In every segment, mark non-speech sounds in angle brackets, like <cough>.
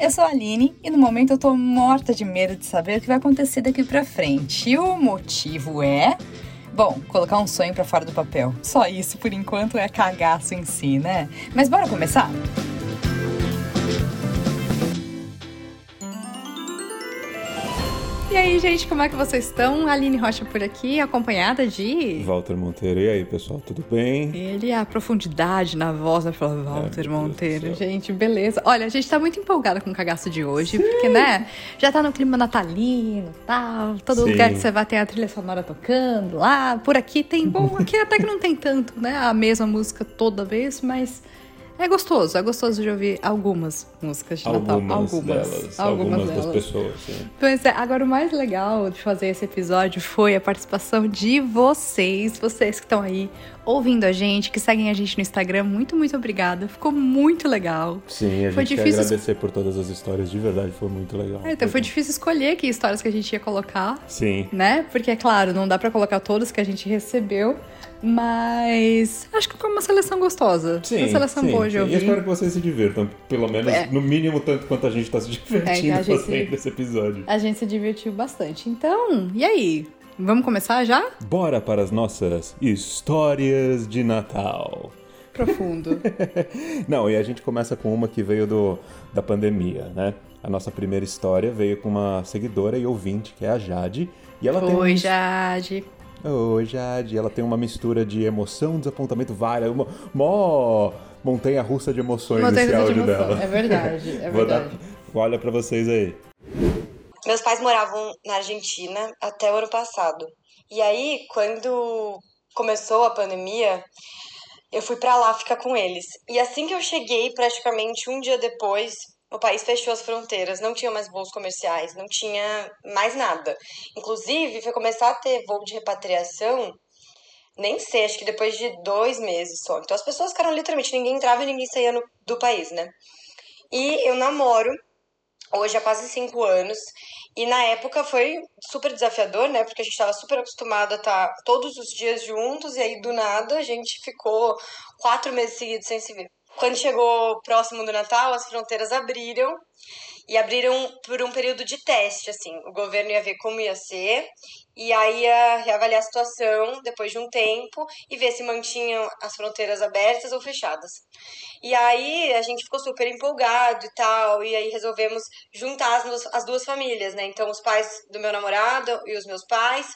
Eu sou a Aline e no momento eu tô morta de medo de saber o que vai acontecer daqui pra frente. E o motivo é. Bom, colocar um sonho pra fora do papel. Só isso, por enquanto, é cagaço em si, né? Mas bora começar? E aí, gente, como é que vocês estão? Aline Rocha por aqui, acompanhada de. Walter Monteiro. E aí, pessoal, tudo bem? Ele, a profundidade na voz, vai falar Walter Ai, Monteiro. Gente, beleza. Olha, a gente tá muito empolgada com o cagaço de hoje, porque, né, já tá no clima natalino e tal. Todo Sim. lugar que você vai ter a trilha sonora tocando lá. Por aqui tem. Bom, aqui até que não tem tanto, né? A mesma música toda vez, mas. É gostoso, é gostoso de ouvir algumas músicas de Natal. Algumas, delas, algumas, das delas. pessoas, sim. Pois é, agora o mais legal de fazer esse episódio foi a participação de vocês, vocês que estão aí ouvindo a gente, que seguem a gente no Instagram. Muito, muito obrigada. Ficou muito legal. Sim, a Foi gente quer difícil- agradecer por todas as histórias, de verdade, foi muito legal. É, então foi difícil escolher que histórias que a gente ia colocar, Sim, né? Porque, é claro, não dá pra colocar todas que a gente recebeu, mas acho que ficou uma seleção gostosa. sim. Uma seleção sim, boa de ouvir. E espero que vocês se divirtam, pelo menos, É. no mínimo, tanto quanto a gente tá se divertindo É, a gente- fazendo esse episódio. A gente se divertiu bastante. Então, e aí? Vamos começar já? Bora para as nossas histórias de Natal. Profundo. <laughs> Não, e a gente começa com uma que veio do, da pandemia, né? A nossa primeira história veio com uma seguidora e ouvinte, que é a Jade. E ela tem Oi, um- Jade. Oi, Jade. Ela tem uma mistura de emoção, desapontamento, várias. Uma mó montanha russa de emoções Montanha de áudio emoção. dela. É verdade, é <laughs> Vou dar- verdade. Olha pra vocês aí. Meus pais moravam na Argentina até o ano passado. E aí, quando começou a pandemia, eu fui pra lá ficar com eles. E assim que eu cheguei, praticamente um dia depois, o país fechou as fronteiras, não tinha mais voos comerciais, não tinha mais nada. Inclusive, foi começar a ter voo de repatriação, nem sei, acho que depois de dois meses só. Então as pessoas ficaram literalmente, ninguém entrava e ninguém saía no- do país, né? E eu namoro hoje há quase cinco anos. E na época foi super desafiador, né? Porque a gente estava super acostumado a estar todos os dias juntos, e aí do nada a gente ficou quatro meses seguidos sem se ver. Quando chegou próximo do Natal, as fronteiras abriram e abriram por um período de teste, assim. O governo ia ver como ia ser e aí ia reavaliar a situação depois de um tempo e ver se mantinham as fronteiras abertas ou fechadas. E aí a gente ficou super empolgado e tal, e aí resolvemos juntar as, as duas famílias, né? Então os pais do meu namorado e os meus pais,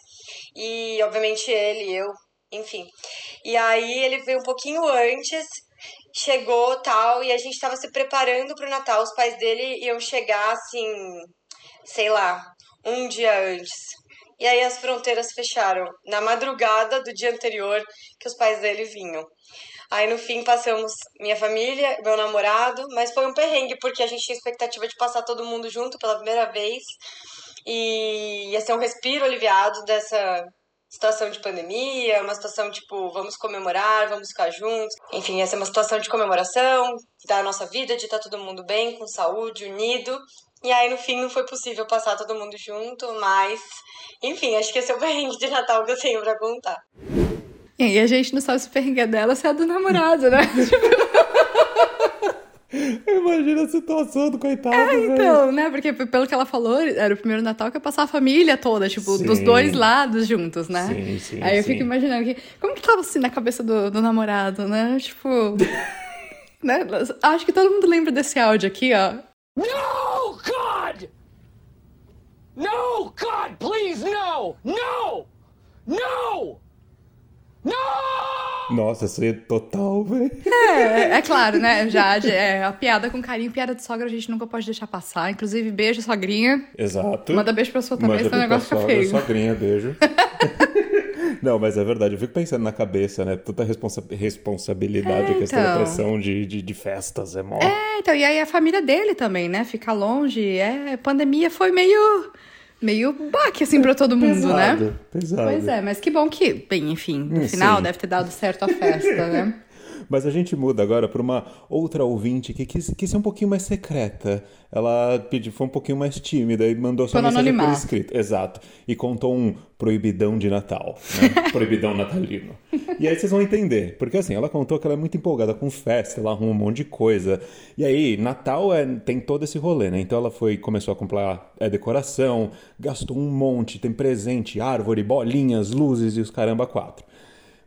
e obviamente ele eu, enfim. E aí ele veio um pouquinho antes, chegou tal, e a gente tava se preparando pro Natal. Os pais dele iam chegar assim, sei lá, um dia antes. E aí as fronteiras fecharam na madrugada do dia anterior que os pais dele vinham. Aí no fim passamos minha família, meu namorado, mas foi um perrengue porque a gente tinha expectativa de passar todo mundo junto pela primeira vez e ia ser um respiro aliviado dessa situação de pandemia, uma situação tipo, vamos comemorar, vamos ficar juntos. Enfim, ia ser uma situação de comemoração da nossa vida, de estar todo mundo bem, com saúde, unido. E aí no fim não foi possível passar todo mundo junto, mas enfim, acho que esse é o <laughs> perrengue de Natal que eu tenho pra contar. E a gente não sabe se o perrengue é dela se é do namorado, né? <laughs> Imagina a situação do coitado, velho. Então, né? Porque pelo que ela falou, era o primeiro Natal que ia passar a família toda, tipo, Sim. dos dois lados juntos, né? Sim, sim, Aí eu sim. fico imaginando que. Como que tava assim na cabeça do, do namorado, né? Tipo. <laughs> né? Acho que todo mundo lembra desse áudio aqui, ó. No, God! No, God, please, no! No! No! No! Nossa, isso aí é total, velho. É, é claro, né? Já é, a piada com carinho, piada de sogra a gente nunca pode deixar passar. Inclusive, beijo, sogrinha. Exato. Manda beijo pra sua também, senão o negócio fica sogra, feio. Sogrinha, beijo. <laughs> Não, mas é verdade. Eu fico pensando na cabeça, né? Tanta responsa- responsabilidade, É, a questão da então. pressão de, de, de festas, é mó. É, então, e aí a família dele também, né? Ficar longe. É, pandemia foi meio. Meio baque, assim, pra todo mundo, né? pesado, pesado. Pois é, mas que bom que, bem, enfim, no Hum, final sim. deve ter dado certo a festa, né? <laughs> Mas a gente muda agora para uma outra ouvinte que quis, quis ser um pouquinho mais secreta. Ela pediu, foi um pouquinho mais tímida e mandou sua mensagem por anonimato. escrito. Exato. E contou um proibidão de Natal. Né? <laughs> proibidão natalino. E aí vocês vão entender. Porque assim, ela contou que ela é muito empolgada com festa, ela arruma um monte de coisa. E aí, Natal é, tem todo esse rolê, né? Então ela foi, começou a comprar é, decoração, gastou um monte, tem presente, árvore, bolinhas, luzes e os caramba quatro.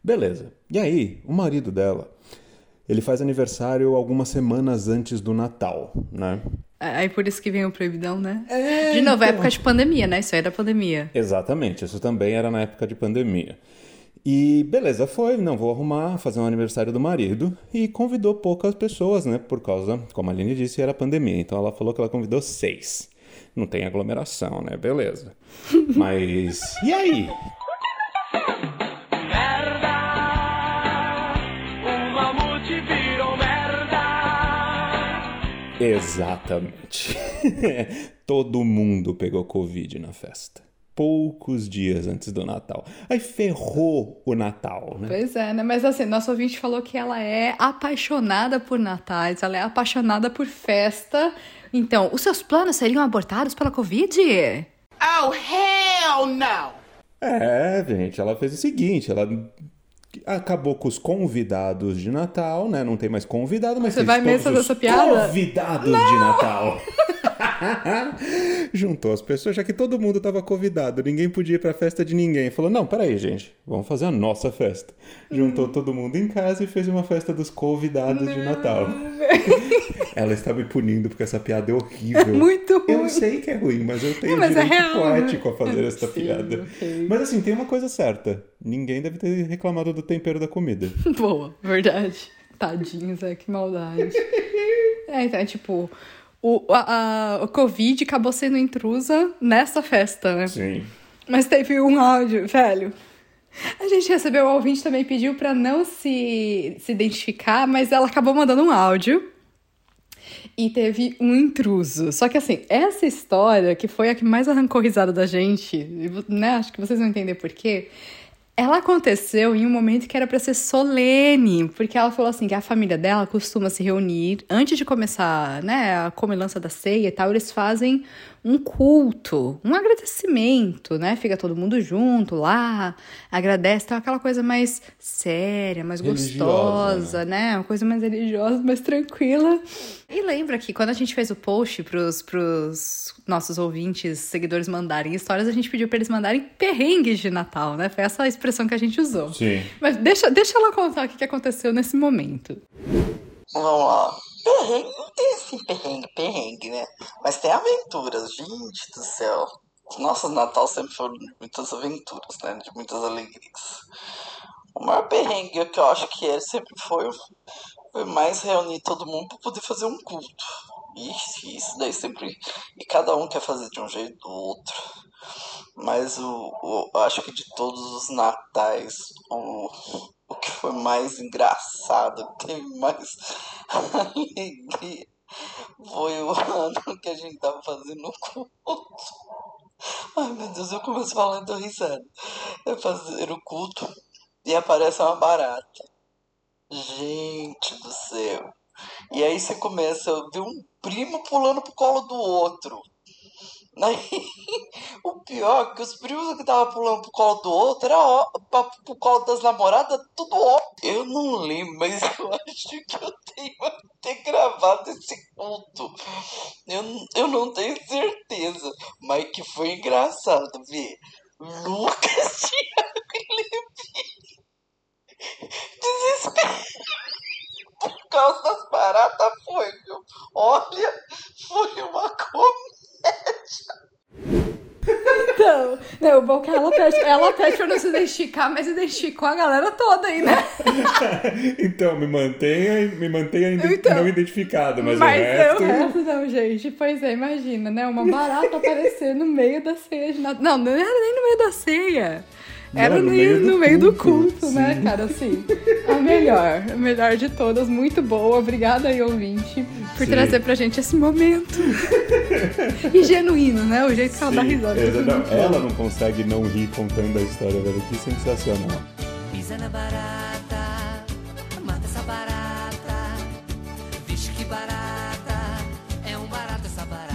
Beleza. E aí, o marido dela, ele faz aniversário algumas semanas antes do Natal, né? Aí por isso que vem o proibidão, né? É, de novo, é então. época de pandemia, né? Isso aí é da pandemia. Exatamente, isso também era na época de pandemia. E beleza, foi, não vou arrumar, fazer um aniversário do marido e convidou poucas pessoas, né? Por causa, como a Aline disse, era pandemia. Então ela falou que ela convidou seis. Não tem aglomeração, né? Beleza. <laughs> Mas e aí? Exatamente. <laughs> Todo mundo pegou Covid na festa. Poucos dias antes do Natal. Aí ferrou o Natal, né? Pois é, né? Mas assim, nosso ouvinte falou que ela é apaixonada por natais, ela é apaixonada por festa. Então, os seus planos seriam abortados pela Covid? Oh, hell no! É, gente, ela fez o seguinte, ela acabou com os convidados de Natal, né? Não tem mais convidado, mas Você vai mesmo fazer essa piada? Convidados de Natal. <laughs> Juntou as pessoas, já que todo mundo tava convidado, ninguém podia ir pra festa de ninguém. Falou: "Não, peraí, gente, vamos fazer a nossa festa". Juntou Hum. todo mundo em casa e fez uma festa dos convidados de Natal. Ela está me punindo porque essa piada é horrível. É muito Eu ruim. sei que é ruim, mas eu tenho É, mas é direito real, né? poético a fazer Sim, piada. ok. Mas assim, tem uma coisa certa. Ninguém deve ter reclamado do tempero da comida. <laughs> Boa, verdade. Tadinhos, é que maldade. É, então, é tipo, o, a, a- o Covid acabou sendo intrusa nessa festa, né? Sim. Mas teve um áudio, velho. A gente recebeu, o ouvinte também pediu pra não se, se identificar, mas ela acabou mandando um áudio. E teve um intruso. Só que assim, essa história, que foi a que mais arrancou risada da gente, né? Acho que vocês vão entender por quê. Ela aconteceu em um momento que era pra ser solene, porque ela falou assim que a família dela costuma se reunir antes de começar, né, a comilança da ceia e tal, eles fazem um culto, um agradecimento, né? Fica todo mundo junto lá, agradece, então aquela coisa mais séria, mais Religiosa, gostosa, né? Uma coisa mais religiosa, mais tranquila. E lembra que quando a gente fez o post pros, pros nossos ouvintes, seguidores mandarem histórias, a gente pediu pra eles mandarem perrengues de Natal, né? Foi essa a expressão que a gente usou. Sim. Mas deixa, deixa ela contar o que que aconteceu nesse momento. Vamos lá. Perrengue, não tem assim perrengue, perrengue, né? Mas tem aventuras, gente do céu. Nossa, Natal sempre foram de muitas aventuras, né? De muitas alegrias. O maior perrengue que eu acho que ele sempre foi, foi mais reunir todo mundo para poder fazer um culto. Ixi, isso daí sempre. E cada um quer fazer de um jeito do outro. Mas o, o- eu acho que de todos os natais, o, o que foi mais engraçado, que teve mais alegria, foi o ano que a gente tava fazendo o culto. Ai meu Deus, eu começo falando risada. É fazer o culto e aparece uma barata. Gente do céu. E aí você começa a ver um primo pulando pro colo do outro. Aí, <laughs> o pior é que os primos que estavam pulando pro colo do outro era ó, pra, pro colo das namoradas, tudo ó. Eu não lembro, mas <laughs> eu acho que eu tenho até gravado esse culto. Eu, eu não tenho certeza, mas que foi engraçado ver Lucas, Thiago e Levi desespero <laughs> por causa das baratas foi, viu? Olha, foi uma comédia. Então, não, o bom é que ela pede, ela pede pra não se identificar, mas identificou a galera toda aí, né? <laughs> então, me mantenha, me mantenha Então, não identificado, mas, Mas o resto... o resto não, gente. Pois é, imagina, né? Uma barata aparecer no meio da ceia de Natal. Não, não era nem no meio da ceia. Era Não, no, no meio, no meio do culto, culto, né, cara? Assim, a melhor, a melhor de todas, muito boa. Obrigada aí, ouvinte, por Sim. trazer pra gente esse momento. <laughs> e genuíno, né? O jeito que ela dá risada. ela não consegue não rir contando a história, velho. Que sensacional. Pisa na barata.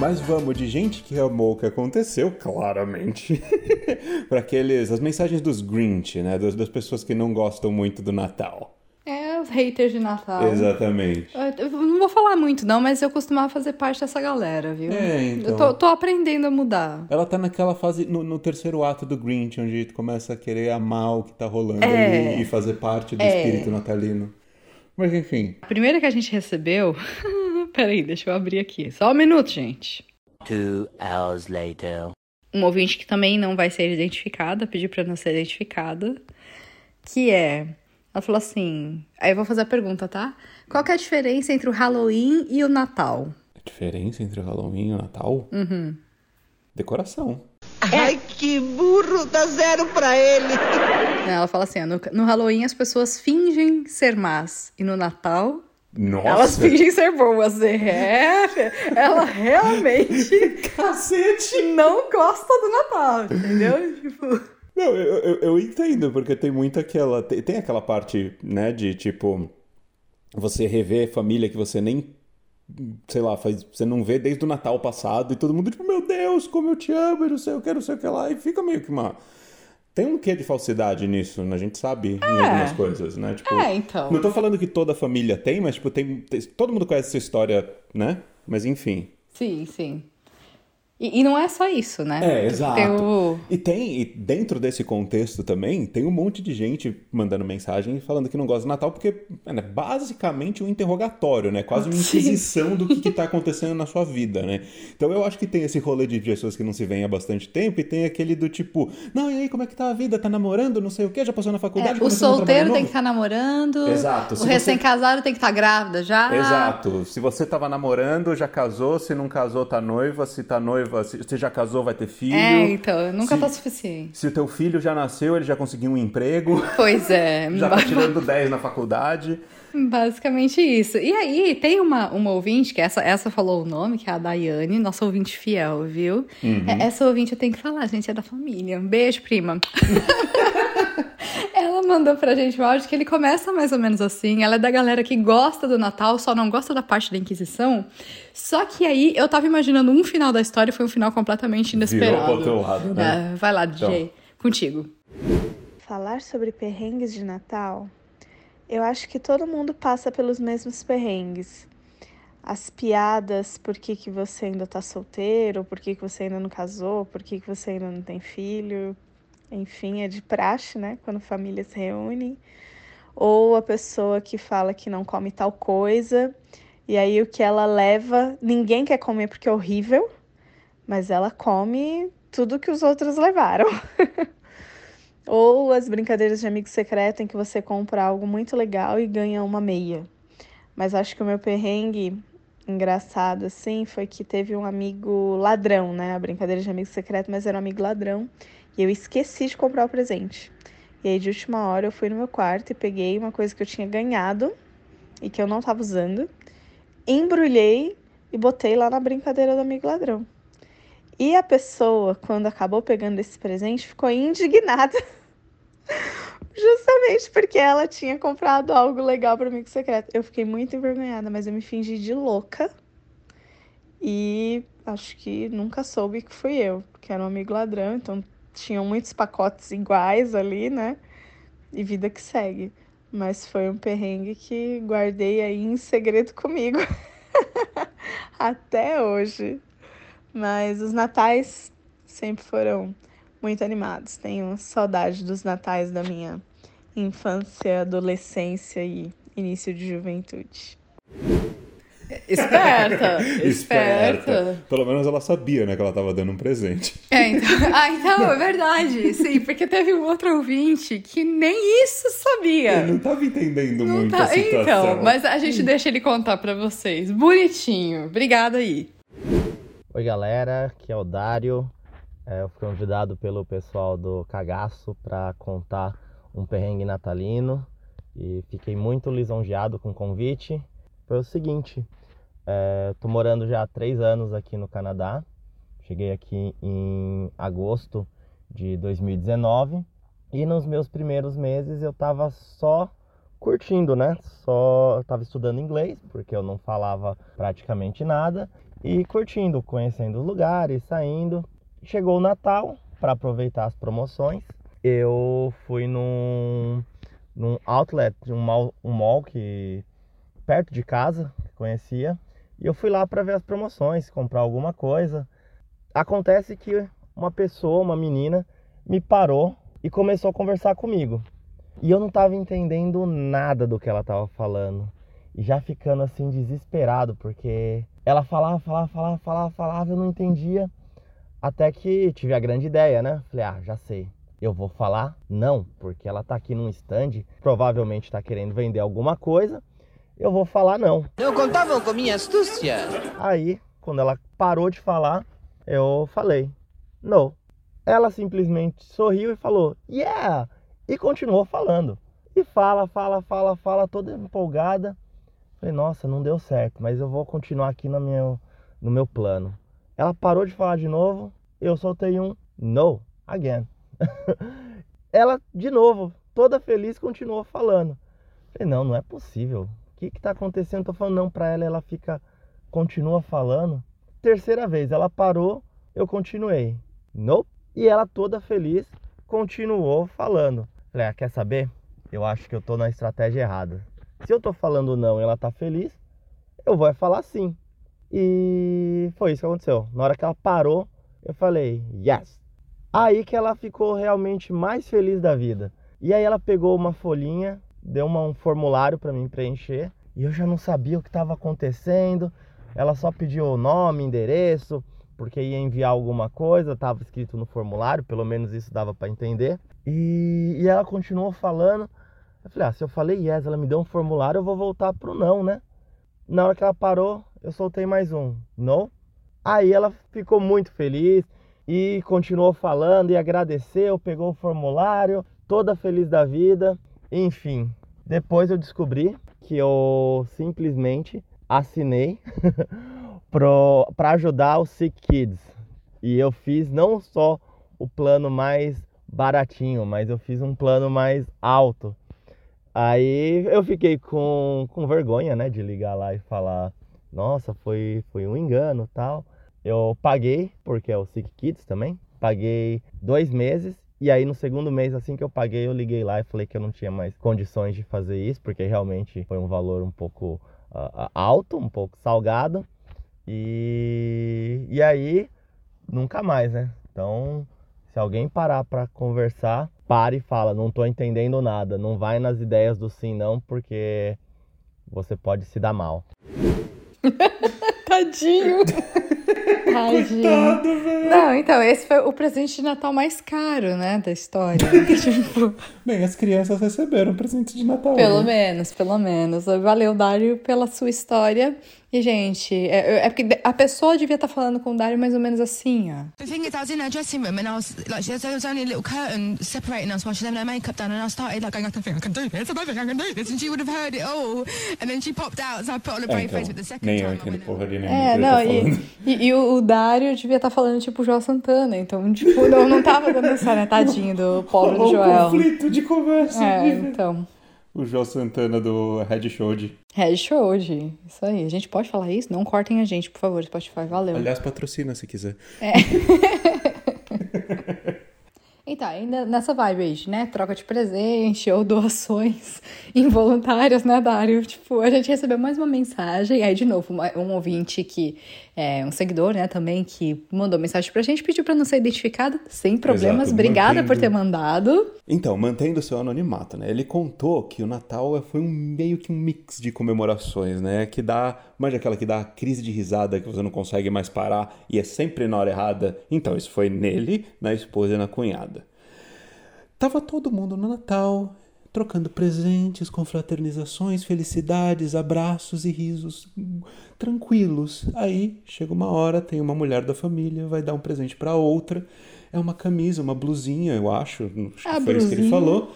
Mas vamos de gente que amou o que aconteceu, claramente, <laughs> para aqueles as mensagens dos Grinch, né, das, das pessoas que não gostam muito do Natal. É, os haters de Natal. Exatamente. Eu não vou falar muito, não, mas eu costumava fazer parte dessa galera, viu? É, então. Eu tô, tô aprendendo a mudar. Ela tá naquela fase, no, no terceiro ato do Grinch, onde tu começa a querer amar o que tá rolando É. ali e fazer parte do É. espírito natalino. Mas enfim, A primeira que a gente recebeu. <laughs> <laughs> Peraí, deixa eu abrir aqui. Só um minuto, gente. Two hours later. Um ouvinte que também não vai ser identificada, pediu pra não ser identificada. Que é. Ela falou assim. Aí eu vou fazer a pergunta, tá? Qual que é a diferença entre o Halloween e o Natal? a diferença entre o Halloween e o Natal? Uhum. Decoração. Ai, que burro, dá zero pra ele. Ela fala assim: ó, no, no Halloween as pessoas fingem ser más. E no Natal Nossa! Elas fingem ser boas. É, ela realmente Cacete! não gosta do Natal, entendeu? Tipo, Não, eu, eu, eu entendo, porque tem muito aquela. Tem, tem aquela parte, né, de tipo. Você rever família que você nem. Sei lá, faz, você não vê desde o Natal passado e todo mundo, tipo, meu Deus, como eu te amo, e não sei o que, não sei o que lá. E fica meio que uma. Tem um quê de falsidade nisso, né? A gente sabe em algumas coisas, né? Tipo, É, então. Não tô falando que toda família tem, mas, tipo, tem, tem- Todo mundo conhece essa história, né? Mas enfim. sim, sim. E, e não é só isso, né? É, exato. Tem o... E tem, e dentro desse contexto também, tem um monte de gente mandando mensagem falando que não gosta do Natal, porque é né, basicamente um interrogatório, né? Quase uma <laughs> Sim. inquisição do que, que tá acontecendo na sua vida, né? Então eu acho que tem esse rolê de pessoas que não se veem há bastante tempo, e tem aquele do tipo, não, e aí, como é que tá a vida? Tá namorando? Não sei o quê? Já passou na É, faculdade? o começou no solteiro tem que novo?" estar namorando. Exato, O você- recém-casado tem que estar grávida já. Exato. Se você tava namorando, já casou. Se não casou, tá noiva. Se tá noiva, se, se já casou, vai ter filho. É, então, nunca Se- tá suficiente. Se o teu filho já nasceu, ele já conseguiu um emprego. Pois é, <laughs> Já tá tirando 10 na faculdade. basicamente isso. E aí, tem uma, uma ouvinte, que essa, essa falou o nome, que é a Daiane, nossa ouvinte fiel, viu? Uhum. É- Essa ouvinte eu tenho que falar, gente, é da família. Um beijo, prima. <laughs> Ela mandou pra gente um áudio que ele começa mais ou menos assim. Ela é da galera que gosta do Natal, só não gosta da parte da Inquisição. Só que aí eu tava imaginando um final da história e foi um final completamente inesperado. Virou pro teu lado, né? É, vai lá, DJ. Contigo. Falar sobre perrengues de Natal, eu acho que todo mundo passa pelos mesmos perrengues. As piadas, por que, que você ainda tá solteiro, por que, que você ainda não casou, por que, que você ainda não tem filho. Enfim, é de praxe, né? Quando famílias se reúnem. Ou a pessoa que fala que não come tal coisa, e aí o que ela leva, ninguém quer comer porque é horrível, mas ela come tudo que os outros levaram. <laughs> Ou as brincadeiras de amigo secreto em que você compra algo muito legal e ganha uma meia. Mas acho que o meu perrengue engraçado assim foi que teve um amigo ladrão, né? A brincadeira de amigo secreto, mas era um amigo ladrão. E eu esqueci de comprar o presente. E aí de última hora eu fui no meu quarto e peguei uma coisa que eu tinha ganhado e que eu não tava usando, embrulhei e botei lá na brincadeira do amigo ladrão. E a pessoa, quando acabou pegando esse presente, ficou indignada. <laughs> Justamente porque ela tinha comprado algo legal para amigo secreto. Eu fiquei muito envergonhada, mas eu me fingi de louca. E acho que nunca soube que fui eu, porque era um amigo ladrão, então tinham muitos pacotes iguais ali, né? E vida que segue. Mas foi um perrengue que guardei aí em segredo comigo. <laughs> Até hoje. Mas os natais sempre foram muito animados. Tenho saudade dos natais da minha infância, adolescência e início de juventude. <laughs> Esperta! esperta! Pelo menos ela sabia, né, que ela tava dando um presente. É, então, <laughs> ah, então, é verdade. Sim, porque teve um outro ouvinte que nem isso sabia. Eu não tava entendendo muito Tá, a situação. então, mas a gente deixa ele contar pra vocês. Bonitinho. Obrigada aí. Oi galera, aqui é o Dário. É, eu fui convidado pelo pessoal do Cagaço para contar um perrengue natalino e fiquei muito lisonjeado com o convite. Foi o seguinte, é, tô morando já há três anos aqui no Canadá. Cheguei aqui em agosto de 2019 e nos meus primeiros meses eu tava só curtindo, né? Só eu tava estudando inglês, porque eu não falava praticamente nada, e curtindo, conhecendo os lugares, saindo. Chegou o Natal, para aproveitar as promoções, eu fui num, num outlet, um mall, um mall que perto de casa, que conhecia, e eu fui lá para ver as promoções, comprar alguma coisa. Acontece que uma pessoa, uma menina, me parou e começou a conversar comigo. E eu não estava entendendo nada do que ela estava falando. E já ficando assim desesperado, porque ela falava, falava, falava, falava, falava, eu não entendia. Até que tive a grande ideia, né? Falei, ah, já sei. Eu vou falar não, porque ela tá aqui num stand, provavelmente tá querendo vender alguma coisa. Eu vou falar não. Não contavam com minha astúcia. Aí, quando ela parou de falar, eu falei não. Ela simplesmente sorriu e falou yeah! E continuou falando. E fala, fala, fala, fala, toda empolgada. Falei, nossa, não deu certo, mas eu vou continuar aqui no meu, no meu plano. Ela parou de falar de novo, eu soltei um no again. <laughs> ela, de novo, toda feliz, continuou falando. Falei, não, não é possível. O que está acontecendo? Tô falando não para ela, ela fica, continua falando. Terceira vez, ela parou, eu continuei. Nope. E ela toda feliz, continuou falando. Falei, ah, quer saber? Eu acho que eu tô na estratégia errada. Se eu tô falando não e ela tá feliz, eu vou falar sim. E foi isso que aconteceu. Na hora que ela parou, eu falei, yes. Aí que ela ficou realmente mais feliz da vida. E aí ela pegou uma folhinha, deu uma, um formulário para mim preencher. E eu já não sabia o que estava acontecendo. Ela só pediu o nome, endereço, porque ia enviar alguma coisa, estava escrito no formulário, pelo menos isso dava para entender. E, e, ela continuou falando. Eu falei, ah, se eu falei yes, ela me deu um formulário, eu vou voltar pro não, né? Na hora que ela parou, eu soltei mais um no. Aí ela ficou muito feliz e continuou falando e agradeceu, pegou o formulário, toda feliz da vida. Enfim, depois eu descobri que eu simplesmente assinei <laughs> para ajudar os Sick Kids. E eu fiz não só o plano mais baratinho, mas eu fiz um plano mais alto. Aí eu fiquei com, com vergonha, né, de ligar lá e falar nossa, foi, foi um engano tal. Eu paguei, porque é o Sick Kids também, paguei dois meses. E aí no segundo mês, assim que eu paguei, eu liguei lá e falei que eu não tinha mais condições de fazer isso, porque realmente foi um valor um pouco uh, alto, um pouco salgado. E, e aí, nunca mais, né? Então, se alguém parar para conversar, pare e fala, não tô entendendo nada, não vai nas ideias do sim não, porque você pode se dar mal. <laughs> Tadinho. <laughs> Tadinho. Coitado, velho. Não, então, esse foi o presente de Natal mais caro, né, da história. <laughs> tipo... Bem, as crianças receberam presente de Natal. Pelo né? menos, pelo menos. Valeu, Dário, pela sua história. E, gente, é, é porque a pessoa devia estar tá falando com o Dário mais ou menos assim, ó. The thing is, I was in her dressing room and I was like, there was only a little curtain separating us while she had her makeup done, and I started like going, I don't think I can do this, I don't think I can do this, and she would have heard it all. And then she popped out, so I put on a brave É, face então, with the second nem eu time. entendo porra de nenhuma. É, não, tá e, e, e o Dário devia estar falando tipo Joel Santana, então, tipo, não, não tava dando essa, né, tadinho do pobre do Rolou um Joel. conflito de conversa. É, então. O João Santana do Red Show. Red Show, isso aí. A gente pode falar isso? Não cortem a gente, por favor, Spotify. Valeu. Aliás, patrocina se quiser. É. <laughs> Então, ainda nessa vibe aí, de, né? Troca de presente ou doações <laughs> involuntárias, né, Dário? Tipo, a gente recebeu mais uma mensagem. Aí, de novo, um ouvinte que é um seguidor, né, também, que mandou mensagem pra gente, pediu pra não ser identificado, sem problemas. Exato, Obrigada por mantendo- ter mandado. Então, mantendo seu anonimato, né? Ele contou que o Natal foi um meio que um mix de comemorações, né? Que dá, manja aquela que dá a crise de risada que você não consegue mais parar e é sempre na hora errada. Então, isso foi nele, na esposa e na cunhada. Tava todo mundo no Natal, trocando presentes, confraternizações, felicidades, abraços e risos tranquilos. Aí chega uma hora, tem uma mulher da família, vai dar um presente pra outra. É uma camisa, uma blusinha, eu acho. Acho A que foi isso que ele blusinha. falou.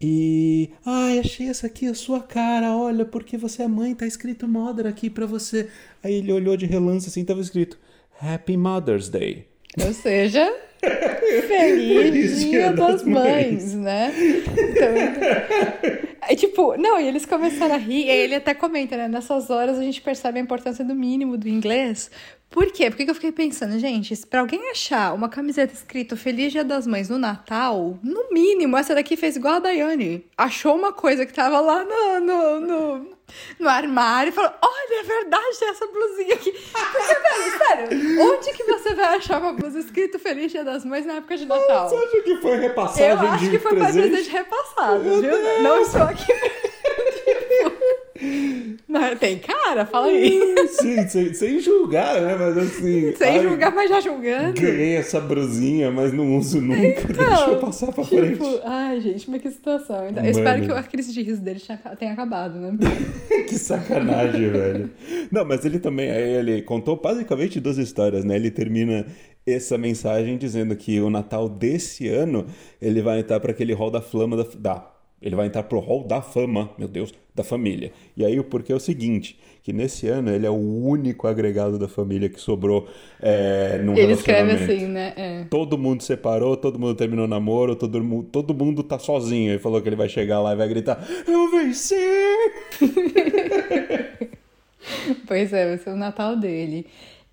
E, ai, achei essa aqui a sua cara, olha, porque você é mãe, tá escrito Mother aqui pra você. Aí ele olhou de relance assim, tava escrito Happy Mother's Day. Ou seja, <laughs> Feliz feliz Dia Dia das das Mães, né? Então, <laughs> Aí, tipo, não, e eles começaram a rir, e aí ele <laughs> até comenta, né? Nessas horas a gente percebe a importância do mínimo do inglês. Por quê? Porque que eu fiquei pensando, gente, se pra alguém achar uma camiseta escrito Feliz Dia das Mães no Natal, no mínimo, essa daqui fez igual a Daiane. Achou uma coisa que tava lá no, no, no, no armário e falou: Olha, é verdade, tem essa blusinha aqui. Porque, velho, sério, onde que você vai achar uma blusa escrito Feliz Dia das Mães na época de Natal? Você acha que foi repassagem Eu acho que foi pra presente? presente repassado, viu? Não estou aqui. Não, tem cara? Fala aí. Sim, sem, sem julgar, né? Mas assim. Sem ai, julgar, mas já julgando. Ganhei essa brusinha, mas não uso nunca. <laughs> Deixa eu passar pra frente. Tipo, ai, gente, mas que situação. Eu Mano. espero que a crise de riso dele tenha, acabado, né? <laughs> que sacanagem, velho. Não, mas ele também, ele contou basicamente duas histórias, né? Ele termina essa mensagem dizendo que o Natal desse ano ele vai entrar para aquele hall da flama da, da- ele vai entrar pro hall da fama, meu Deus, da família. E aí o porquê é o seguinte, que nesse ano ele é o único agregado da família que sobrou é, num Ele escreve relacionamento. assim, né? É. Todo mundo separou, todo mundo terminou o namoro, todo mundo, todo mundo tá sozinho. Ele falou que ele vai chegar lá e vai gritar: Eu venci! <laughs> Pois é, vai ser o Natal dele.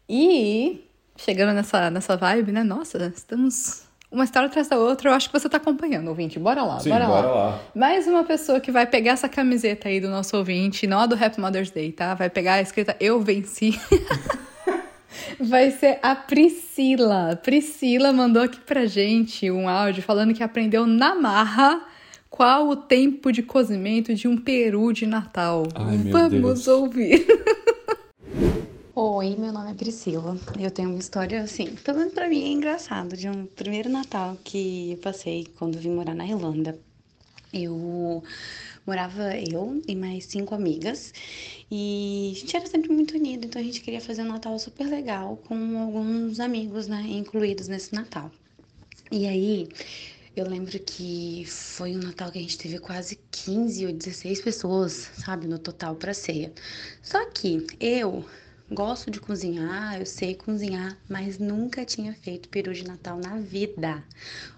E chegando nessa, nessa vibe, né? Nossa, estamos uma história atrás da outra. Eu acho que você tá acompanhando, ouvinte. Bora lá, Sim, bora, bora lá. lá. Mais uma pessoa que vai pegar essa camiseta aí do nosso ouvinte, não a do Happy Mother's Day, tá? Vai pegar a escrita Eu Venci. <laughs> Vai ser a Priscila. Priscila mandou aqui pra gente um áudio falando que aprendeu na marra qual o tempo de cozimento de um peru de Natal. Ai, Vamos ouvir. <laughs> Oi, meu nome é Priscila. Eu tenho uma história assim, pelo menos pra mim é engraçado, de um primeiro Natal que eu passei quando vim morar na Irlanda. Eu morava eu e mais cinco amigas e a gente era sempre muito unido, então a gente queria fazer um Natal super legal com alguns amigos, né, incluídos nesse Natal. E aí, eu lembro que foi um Natal que a gente teve quase 15 ou 16 pessoas, sabe, no total pra ceia. Só que eu gosto de cozinhar, eu sei cozinhar, mas nunca tinha feito peru de Natal na vida.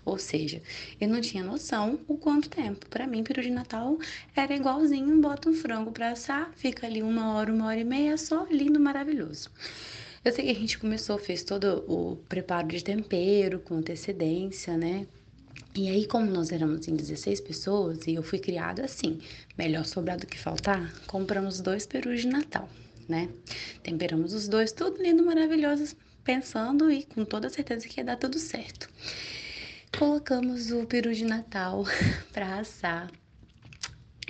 Ou seja, eu não tinha noção o quanto tempo. Pra mim, peru de Natal era igualzinho, bota um frango pra assar, fica ali uma hora, uma hora e meia, só lindo, maravilhoso. Eu sei que a gente começou, fez todo o preparo de tempero com antecedência, né? E aí, como nós éramos em 16 pessoas e eu fui criada assim, melhor sobrar do que faltar, compramos dois perus de Natal, né? Temperamos os dois, tudo lindo, maravilhoso, pensando e com toda certeza que ia dar tudo certo. Colocamos o peru de Natal <laughs> pra assar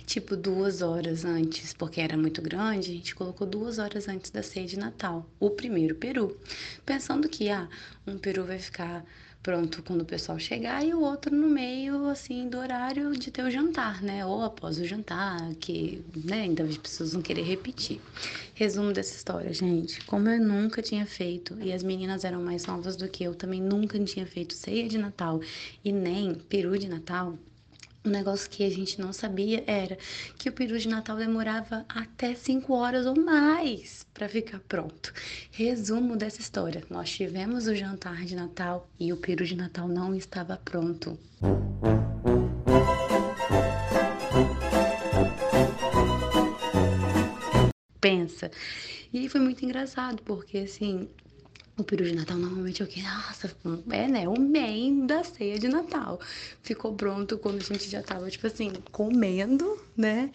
tipo duas horas antes, porque era muito grande, a gente colocou duas horas antes da ceia de Natal, o primeiro peru, pensando que ah, um peru vai ficar pronto quando o pessoal chegar e o outro no meio assim do horário de ter o jantar, né? Ou após o jantar, que né, ainda as pessoas vão querer repetir. Resumo dessa história, gente, como eu nunca tinha feito e as meninas eram mais novas do que eu, também nunca tinha feito ceia de Natal e nem peru de Natal. Um negócio que a gente não sabia era que o peru de Natal demorava até 5 horas ou mais para ficar pronto. Resumo dessa história: nós tivemos o jantar de Natal e o peru de Natal não estava pronto. Pensa. E foi muito engraçado, porque assim, o peru de Natal normalmente é o que? Nossa, é né? O main da ceia de Natal. Ficou pronto quando a gente já tava, tipo assim, comendo, né?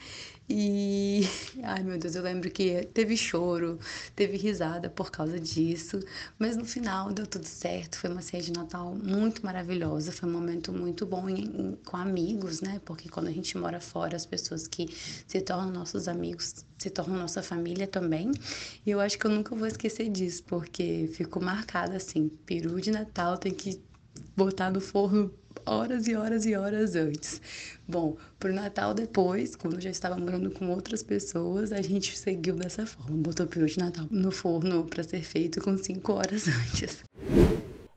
E. <laughs> Ai meu Deus, eu lembro que teve choro, teve risada por causa disso. Mas no final deu tudo certo. Foi uma ceia de Natal muito maravilhosa. Foi um momento muito bom em- em- com amigos, né? Porque quando a gente mora fora, as pessoas que se tornam nossos amigos se tornam nossa família também. E eu acho que eu nunca vou esquecer disso, porque ficou marcado assim: peru de Natal tem que botar no forno horas e horas e horas antes. Bom, pro Natal depois, quando eu já estava morando com outras pessoas, a gente seguiu dessa forma, botou o peru de Natal no forno para ser feito com cinco horas <laughs> antes.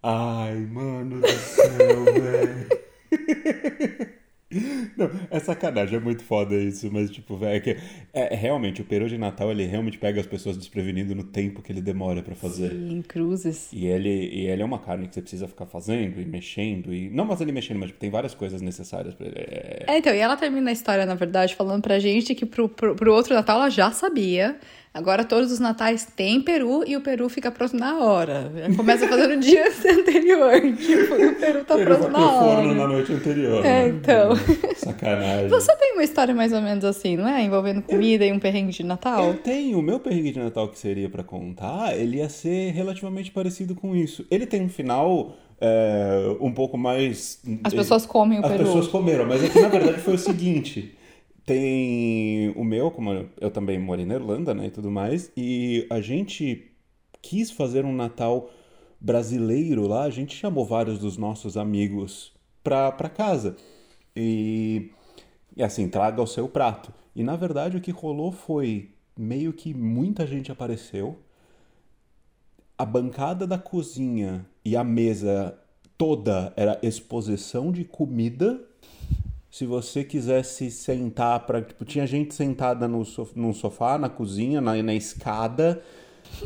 Ai, mano do céu, <laughs> velho. <laughs> Não, é sacanagem, é muito foda isso, mas tipo, velho, é que é, é realmente o peru de Natal, ele realmente pega as pessoas desprevenindo no tempo que ele demora pra fazer. Em cruzes. E ele, e ele é uma carne que você precisa ficar fazendo e mexendo e não mas ele mexendo, mas tipo, tem várias coisas necessárias pra ele. É... É, então, e ela termina a história, na verdade, falando pra gente que pro, pro, pro outro Natal ela já sabia. Agora todos os natais tem peru e o peru fica pronto na hora. Começa a fazer no <laughs> dia anterior. Tipo, o peru tá Ele pronto na hora. forno na noite anterior. É, né? então. Sacanagem. Você tem uma história mais ou menos assim, não é? Envolvendo comida e um perrengue de Natal? Eu tenho. O meu perrengue de Natal que seria pra contar, ele ia ser relativamente parecido com isso. Ele tem um final é, um pouco mais. As pessoas comem o As peru. pessoas comeram, mas é que na verdade foi o seguinte. Tem o meu, como eu também morei na Irlanda, né, e tudo mais, e a gente quis fazer um Natal brasileiro lá, a gente chamou vários dos nossos amigos pra, pra casa. E, e assim, traga o seu prato. E na verdade o que rolou foi meio que muita gente apareceu, a bancada da cozinha e a mesa toda era exposição de comida. Se você quisesse sentar para, tipo, tinha gente sentada no, sof no sofá, na cozinha, na, na escada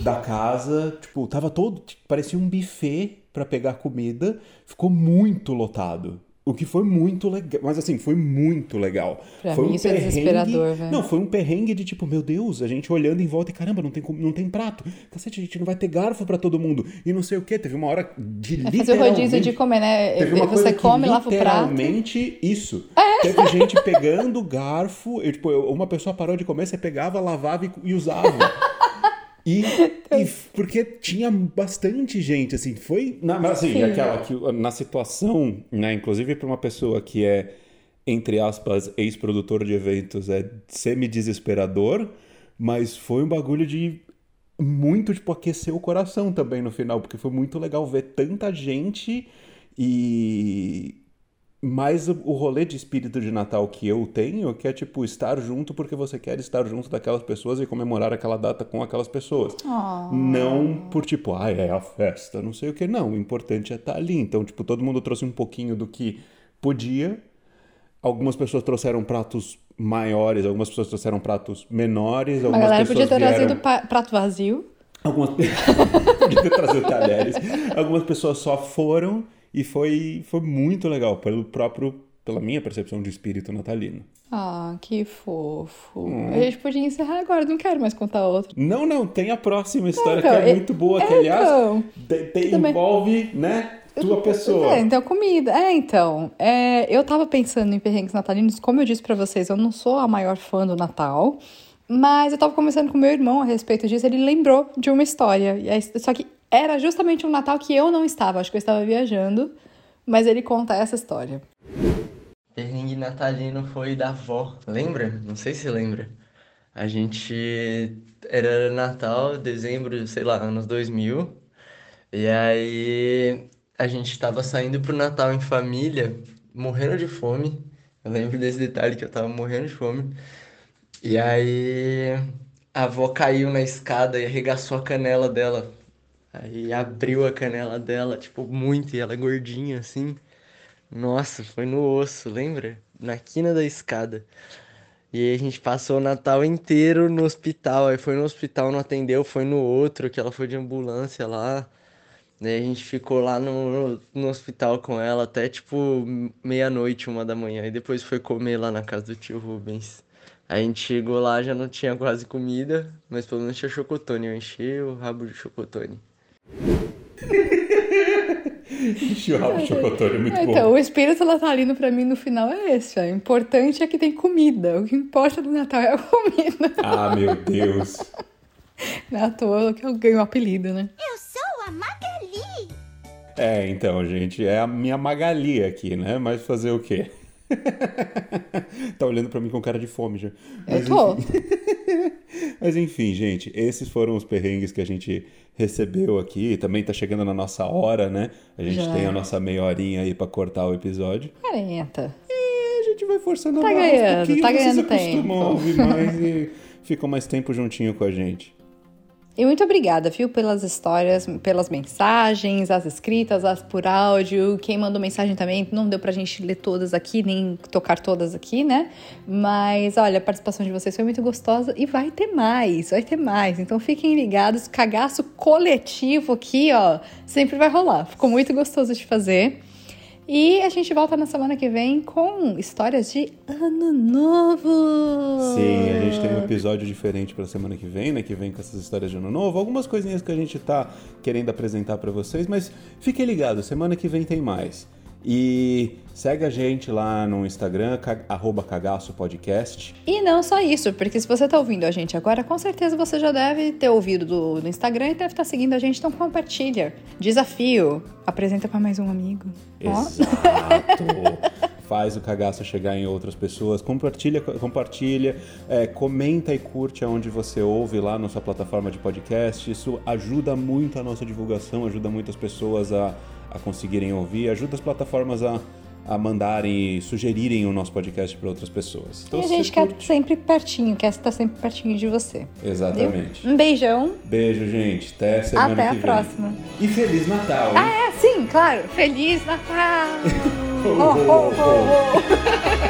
da casa, tipo, tava todo, tipo, parecia um buffet para pegar comida. Ficou muito lotado. O que foi muito legal, mas assim, foi muito legal. Pra foi mim isso é desesperador, velho. Não, foi um perrengue de tipo, meu Deus, a gente olhando em volta e caramba, não tem, não tem prato. Cacete, a gente não vai ter garfo pra todo mundo. E não sei o que. Teve uma hora de É fazer o literalmente... rodízio de comer, né? Teve uma Você coisa que come, lava o prato. É. Literalmente isso. Teve gente pegando garfo, e, tipo, uma pessoa parou de comer, você pegava, lavava e, e usava. E, <laughs> e porque tinha bastante gente, assim, foi. Na, mas, assim, Sim. aquela que na situação, né? Inclusive para uma pessoa que é, entre aspas, ex-produtor de eventos, é semi-desesperador, mas foi um bagulho de muito, tipo, aquecer o coração também no final, porque foi muito legal ver tanta gente e. Mas o o rolê de espírito de Natal que eu tenho, que é tipo estar junto porque você quer estar junto daquelas pessoas e comemorar aquela data com aquelas pessoas. Oh. Não por tipo, ah, é a festa, não sei o que. Não, o importante é estar ali. Então, tipo, todo mundo trouxe um pouquinho do que podia. Algumas pessoas trouxeram pratos maiores, algumas pessoas trouxeram pratos menores, A algumas galera pessoas podia ter vieram... trazido prato vazio. Algumas <laughs> podia ter trazido talheres. Algumas pessoas só foram e foi, foi muito legal pelo próprio pela minha percepção de espírito natalino. Ah, que fofo. Hum. A gente podia encerrar agora, não quero mais contar outra. Não, não, tem a próxima história Então, que é é- muito boa, que é, aliás então. de- bem. envolve, né, tua pessoa. É, então, comida. É, então. é, eu tava pensando em perrengues natalinos. Como eu disse pra vocês, eu não sou a maior fã do Natal. Mas eu tava conversando com meu irmão a respeito disso. Ele lembrou de uma história. E Só que era justamente um Natal que eu não estava. Acho que eu estava viajando. Mas ele conta essa história. Perrengue natalino foi da avó, lembra? Não sei se lembra. A gente era Natal, dezembro, sei lá, anos 2000. E aí a gente tava saindo pro Natal em família, morrendo de fome. Eu lembro desse detalhe que eu tava morrendo de fome. E aí a avó caiu na escada e arregaçou a canela dela. Aí abriu a canela dela, tipo, muito, e ela é gordinha assim. Nossa, foi no osso, lembra? Na quina da escada. E aí a gente passou o Natal inteiro no hospital. Aí foi no hospital, não atendeu, foi no outro, que ela foi de ambulância lá. Daí a gente ficou lá no, no hospital com ela até tipo meia-noite, uma da manhã. E depois foi comer lá na casa do tio Rubens. Aí a gente chegou lá, já não tinha quase comida, mas pelo menos tinha chocotone. Eu enchi o rabo de chocotone. Churrasco de chocotone, muito É, bom. então, o espírito natalino pra mim no final é esse. ó. O importante é que tem comida. O que importa no Natal é a comida. Ah, meu Deus. <laughs> Não é à toa que eu ganho o apelido, né? Eu sou a Magali. É, então, gente, é a minha Magali aqui, né? Mas fazer o quê? <laughs> tá olhando pra mim com cara de fome já. Eu Mas, tô. enfim- <laughs> Mas enfim, gente, esses foram os perrengues que a gente recebeu aqui. Também tá chegando na nossa hora, né? A gente Já. tem a nossa meia horinha aí pra cortar o episódio. 40. E a gente vai forçando Tá a barra aos ganhando, pouquinhos, tá ganhando acostumam a tempo. ouvir mais <laughs> e ficam mais tempo juntinho com a gente. E muito obrigada, viu, pelas histórias, pelas mensagens, as escritas, as por áudio. Quem mandou mensagem também, não deu pra gente ler todas aqui, nem tocar todas aqui, né? Mas olha, a participação de vocês foi muito gostosa e vai ter mais, vai ter mais. Então fiquem ligados, cagaço coletivo aqui, ó, sempre vai rolar. Ficou muito gostoso de fazer. E a gente volta na semana que vem com histórias de Ano Novo. Sim, a gente tem um episódio diferente pra semana que vem, né? Que vem com essas histórias de ano novo. Algumas coisinhas que a gente tá querendo apresentar pra vocês, mas fiquem ligados, semana que vem tem mais. E segue a gente lá no Instagram, arroba cagaço podcast. E não só isso, porque se você tá ouvindo a gente agora, com certeza você já deve ter ouvido do, do Instagram e deve estar seguindo a gente, então compartilha. Desafio, apresenta pra mais um amigo. Exato. <laughs> Faz o cagaço chegar em outras pessoas. Compartilha, compartilha, é, comenta e curte aonde você ouve lá na sua plataforma de podcast. Isso ajuda muito a nossa divulgação, ajuda muitas pessoas a, a conseguirem ouvir, ajuda as plataformas a, a mandarem e sugerirem o nosso podcast para outras pessoas. Então, e a gente quer curte- sempre pertinho, quer estar sempre pertinho de você. Exatamente. Viu? Um beijão. Beijo, gente. Até semana Até a vem. próxima. E Feliz Natal, hein? Ah, é, sim, claro. Feliz Natal! Oh, oh, oh, oh.